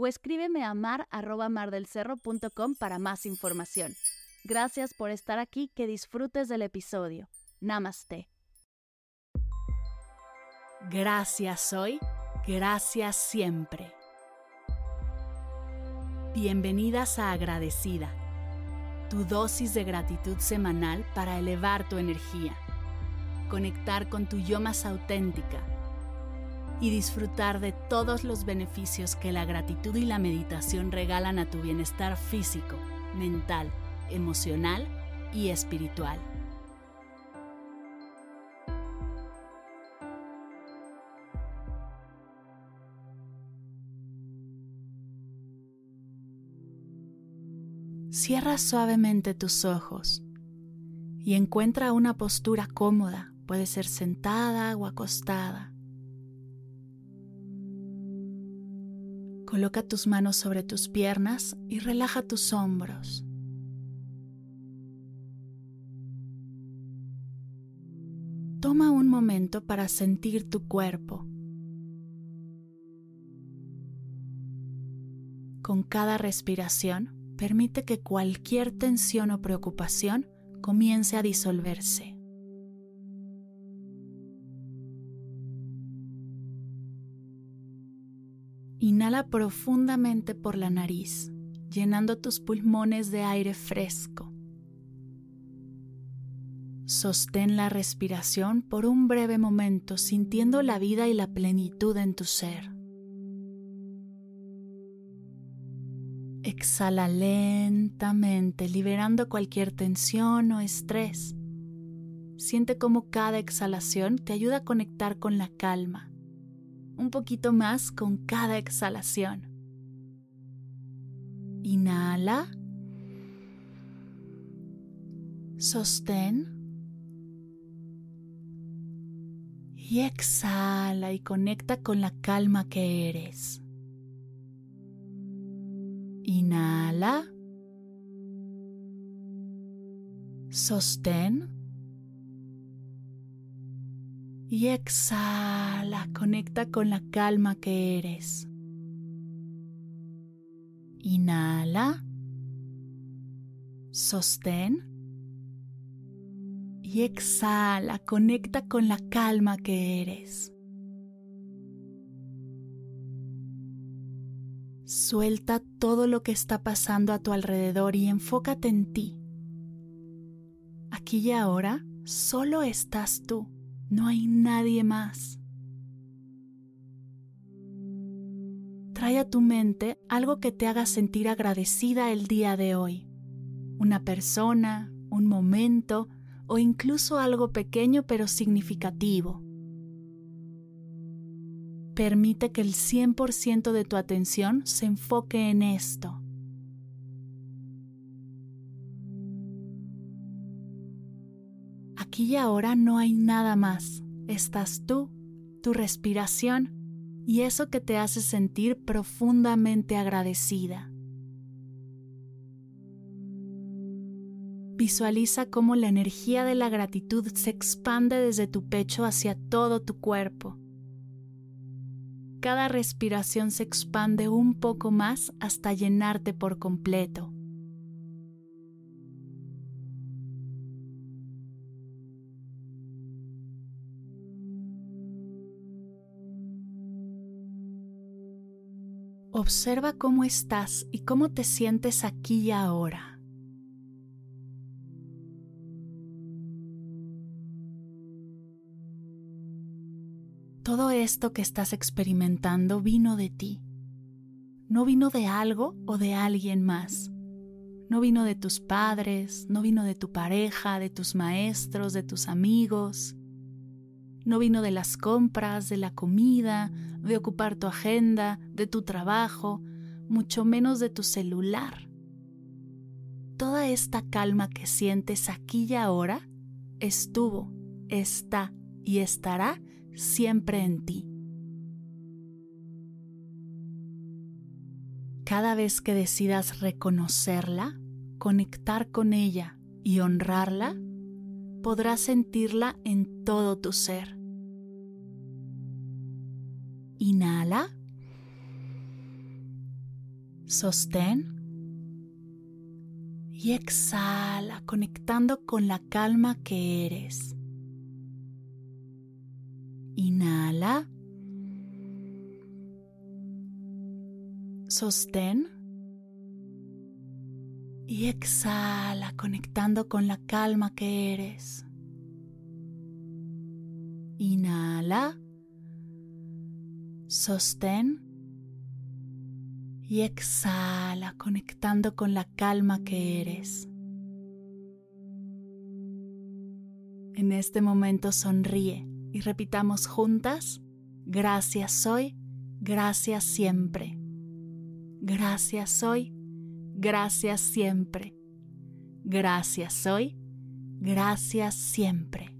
o escríbeme a mar mardelcerro.com para más información. Gracias por estar aquí, que disfrutes del episodio. Namaste. Gracias hoy, gracias siempre. Bienvenidas a Agradecida, tu dosis de gratitud semanal para elevar tu energía, conectar con tu yo más auténtica y disfrutar de todos los beneficios que la gratitud y la meditación regalan a tu bienestar físico, mental, emocional y espiritual. Cierra suavemente tus ojos y encuentra una postura cómoda, puede ser sentada o acostada. Coloca tus manos sobre tus piernas y relaja tus hombros. Toma un momento para sentir tu cuerpo. Con cada respiración, permite que cualquier tensión o preocupación comience a disolverse. Inhala profundamente por la nariz, llenando tus pulmones de aire fresco. Sostén la respiración por un breve momento sintiendo la vida y la plenitud en tu ser. Exhala lentamente, liberando cualquier tensión o estrés. Siente cómo cada exhalación te ayuda a conectar con la calma un poquito más con cada exhalación. Inhala. Sostén. Y exhala y conecta con la calma que eres. Inhala. Sostén y exhala, conecta con la calma que eres. Inhala, sostén y exhala, conecta con la calma que eres. Suelta todo lo que está pasando a tu alrededor y enfócate en ti. Aquí y ahora solo estás tú. No hay nadie más. Trae a tu mente algo que te haga sentir agradecida el día de hoy. Una persona, un momento o incluso algo pequeño pero significativo. Permite que el 100% de tu atención se enfoque en esto. Y ahora no hay nada más. Estás tú, tu respiración y eso que te hace sentir profundamente agradecida. Visualiza cómo la energía de la gratitud se expande desde tu pecho hacia todo tu cuerpo. Cada respiración se expande un poco más hasta llenarte por completo. Observa cómo estás y cómo te sientes aquí y ahora. Todo esto que estás experimentando vino de ti. No vino de algo o de alguien más. No vino de tus padres, no vino de tu pareja, de tus maestros, de tus amigos. No vino de las compras, de la comida, de ocupar tu agenda, de tu trabajo. mucho menos de tu celular. Toda esta calma que sientes aquí y ahora estuvo, está y estará siempre en ti. Cada vez que decidas reconocerla, conectar con ella y honrarla, podrás sentirla en todo tu ser. Inhala. Sostén. Y exhala, conectando con la calma que eres. Inhala. Sostén. Y exhala, conectando con la calma que eres. Inhala. Sostén. Y exhala, conectando con la calma que eres. En este momento sonríe y repitamos juntas, gracias soy, gracias siempre. Gracias soy, gracias siempre. Gracias soy, gracias siempre.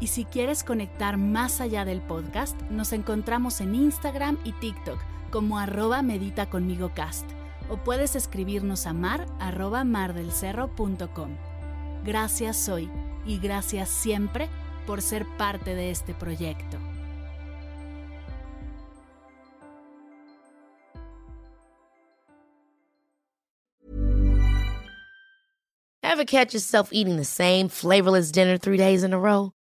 Y si quieres conectar más allá del podcast, nos encontramos en Instagram y TikTok como arroba medita o puedes escribirnos a mar arroba mardelcerro.com. Gracias hoy y gracias siempre por ser parte de este proyecto. Ever catch yourself eating the same flavorless dinner three days in a row?